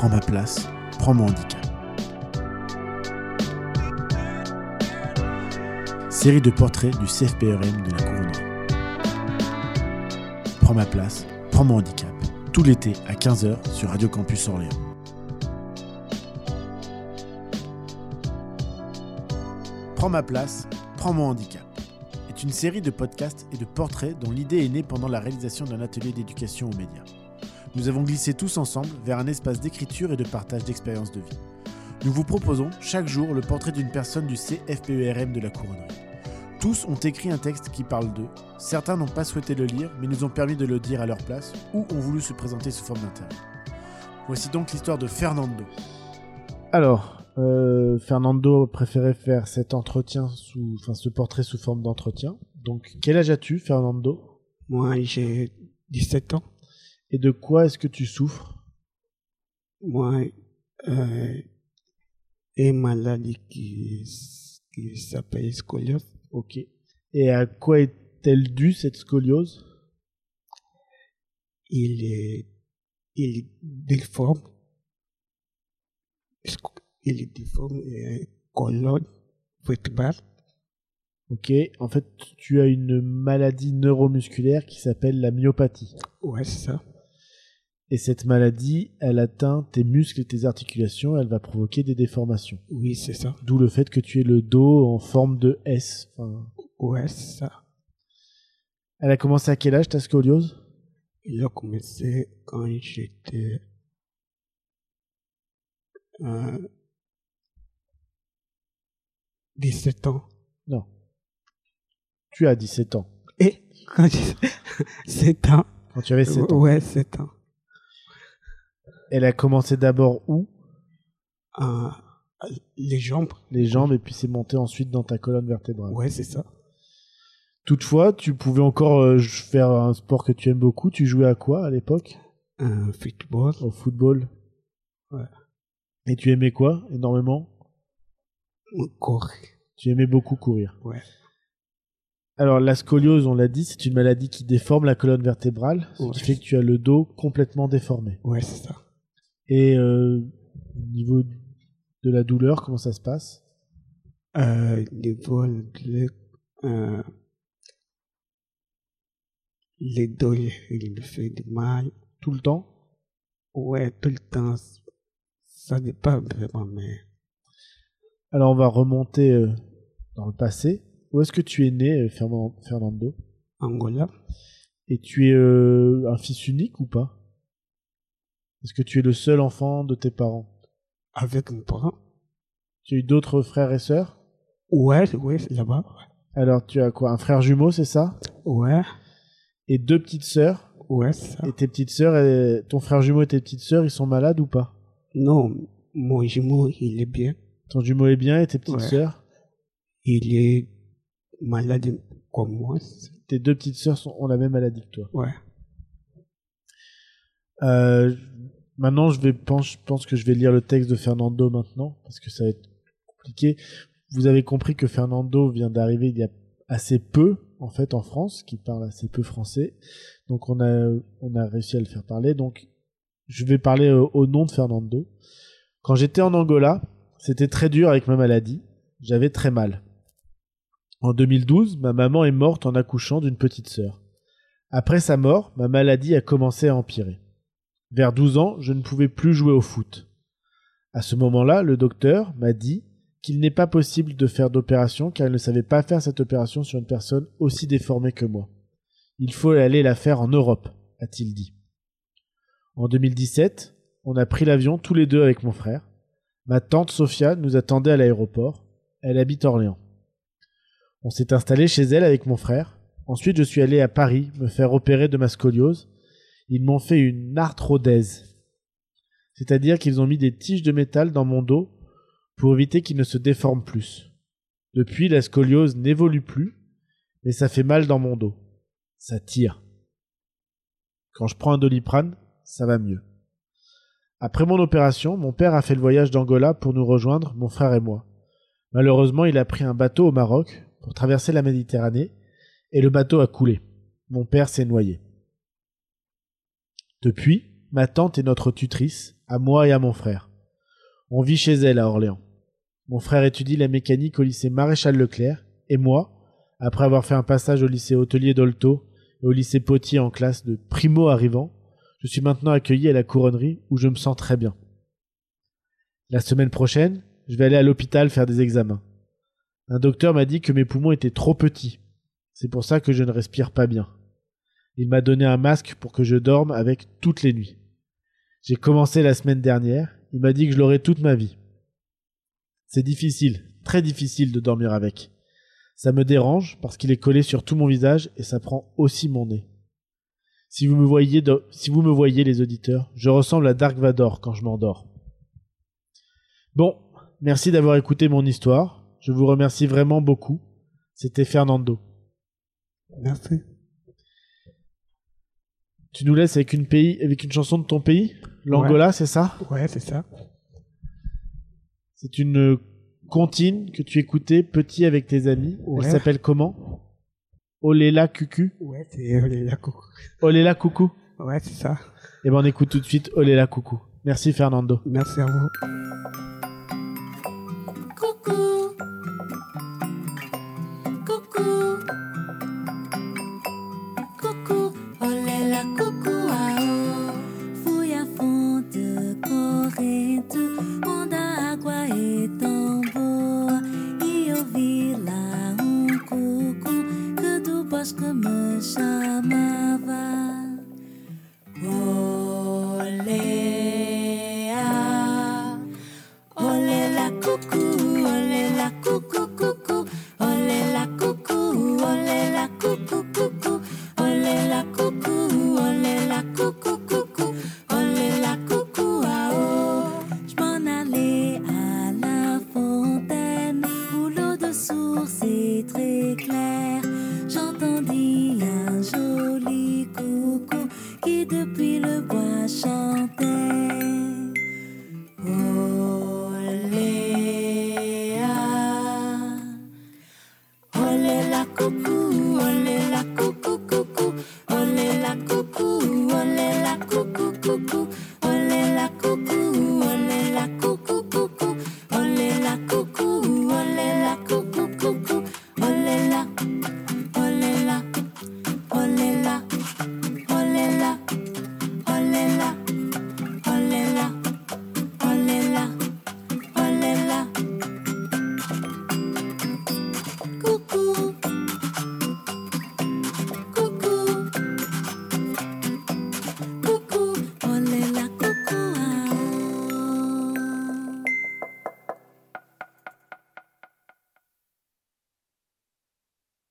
prends ma place, prends mon handicap. Série de portraits du CFPRM de la couronnerie. Prends ma place, prends mon handicap. Tout l'été à 15h sur Radio Campus Orléans. Prends ma place, prends mon handicap est une série de podcasts et de portraits dont l'idée est née pendant la réalisation d'un atelier d'éducation aux médias. Nous avons glissé tous ensemble vers un espace d'écriture et de partage d'expériences de vie. Nous vous proposons chaque jour le portrait d'une personne du CFPERM de la couronnerie. Tous ont écrit un texte qui parle d'eux. Certains n'ont pas souhaité le lire, mais nous ont permis de le dire à leur place, ou ont voulu se présenter sous forme d'interview. Voici donc l'histoire de Fernando. Alors, euh, Fernando préférait faire cet entretien sous, enfin ce portrait sous forme d'entretien. Donc, quel âge as-tu, Fernando? Moi, j'ai 17 ans. Et de quoi est-ce que tu souffres? Moi, euh, une maladie qui, qui s'appelle scoliose. Ok. Et à quoi est-elle due cette scoliose? Il est, il est déforme. Il est déforme et colonne vertébrale. Ok. En fait, tu as une maladie neuromusculaire qui s'appelle la myopathie. Ouais, c'est ça. Et cette maladie, elle atteint tes muscles et tes articulations, elle va provoquer des déformations. Oui, c'est ça. D'où le fait que tu aies le dos en forme de S. Enfin, Ouais, c'est ça. elle a commencé à quel âge ta scoliose? Il a commencé quand j'étais euh, 17 ans. Non. Tu as 17 ans. Et quand j'ai 7 ans. Quand tu avais 7 ans. Ouais, 7 ans. Elle a commencé d'abord où? Euh, les jambes. Les jambes et puis c'est monté ensuite dans ta colonne vertébrale. Ouais, c'est ça. Toutefois, tu pouvais encore euh, faire un sport que tu aimes beaucoup. Tu jouais à quoi à l'époque? Un football. Au football. Ouais. Et tu aimais quoi énormément? Corps. Tu aimais beaucoup courir. Ouais. Alors la scoliose, on l'a dit, c'est une maladie qui déforme la colonne vertébrale, ce Ouais. qui fait que tu as le dos complètement déformé. Ouais, c'est ça. Et euh, au niveau de la douleur, comment ça se passe? Euh, les, euh, les dos, il me fait du mal. Tout le temps? Ouais, tout le temps. Ça n'est pas vraiment, mais Alors on va remonter euh, dans le passé. Où est-ce que tu es né, Fernan- Fernando? Angola. Et tu es un fils unique ou pas? Est-ce que tu es le seul enfant de tes parents? Avec mes parents. Tu as eu d'autres frères et sœurs? Ouais, ouais, c'est là-bas. Alors tu as quoi? Un frère jumeau, c'est ça? Ouais, Et deux petites sœurs? Ouais, c'est ça. Et tes petites sœurs, et- ton frère jumeau et tes petites sœurs, ils sont malades ou pas? Non, mon jumeau, il est bien. Ton jumeau est bien et tes petites Ouais. sœurs? Il est malade comme moi. Tes deux petites sœurs ont la même maladie que toi? Ouais. Euh, maintenant, je vais pense, je pense que je vais lire le texte de Fernando maintenant parce que ça va être compliqué. Vous avez compris que Fernando vient d'arriver il y a assez peu en fait en France, qui parle assez peu français. Donc on a on a réussi à le faire parler. Donc je vais parler au nom de Fernando. Quand j'étais en Angola, c'était très dur avec ma maladie. J'avais très mal. En 2012, ma maman est morte en accouchant d'une petite sœur. Après sa mort, ma maladie a commencé à empirer. Vers 12 ans, je ne pouvais plus jouer au foot. À ce moment-là, le docteur m'a dit qu'il n'est pas possible de faire d'opération car il ne savait pas faire cette opération sur une personne aussi déformée que moi. Il faut aller la faire en Europe, a-t-il dit. En 2017, on a pris l'avion tous les deux avec mon frère. Ma tante Sophia nous attendait à l'aéroport. Elle habite Orléans. On s'est installé chez elle avec mon frère. Ensuite, je suis allé à Paris me faire opérer de ma scoliose. Ils m'ont fait une arthrodèse. C'est-à-dire qu'ils ont mis des tiges de métal dans mon dos pour éviter qu'il ne se déforme plus. Depuis, la scoliose n'évolue plus, mais ça fait mal dans mon dos. Ça tire. Quand je prends un doliprane, ça va mieux. Après mon opération, mon père a fait le voyage d'Angola pour nous rejoindre, mon frère et moi. Malheureusement, il a pris un bateau au Maroc pour traverser la Méditerranée et le bateau a coulé. Mon père s'est noyé. Depuis, ma tante et notre tutrice à moi et à mon frère. On vit chez elle à Orléans. Mon frère étudie la mécanique au lycée Maréchal Leclerc, et moi, après avoir fait un passage au lycée hôtelier d'Olto et au lycée Potier en classe de primo arrivant, je suis maintenant accueilli à la couronnerie où je me sens très bien. La semaine prochaine, je vais aller à l'hôpital faire des examens. Un docteur m'a dit que mes poumons étaient trop petits. C'est pour ça que je ne respire pas bien. Il m'a donné un masque pour que je dorme avec toutes les nuits. J'ai commencé la semaine dernière, il m'a dit que je l'aurais toute ma vie. C'est difficile, très difficile de dormir avec. Ça me dérange parce qu'il est collé sur tout mon visage et ça prend aussi mon nez. Si vous me voyez, si vous me voyez les auditeurs, je ressemble à Dark Vador quand je m'endors. Bon, merci d'avoir écouté mon histoire. Je vous remercie vraiment beaucoup. C'était Fernando. Merci. Tu nous laisses avec une, pays, avec une chanson de ton pays? L'Angola, c'est ça? Ouais, c'est ça. C'est une comptine que tu écoutais petit avec tes amis. Ouais. Elle s'appelle comment? Olela Cucu? Ouais, c'est Olela Coucou. Olela Coucou Ouais, c'est ça. Eh ben on écoute tout de suite Olela Coucou. Merci Fernando. Merci à vous. Coucou, la coucou, olé la coucou, coucou, olé la coucou, olé la coucou, coucou, olé la coucou, olé la coucou, coucou, olé la coucou, olé la coucou, coucou, olé la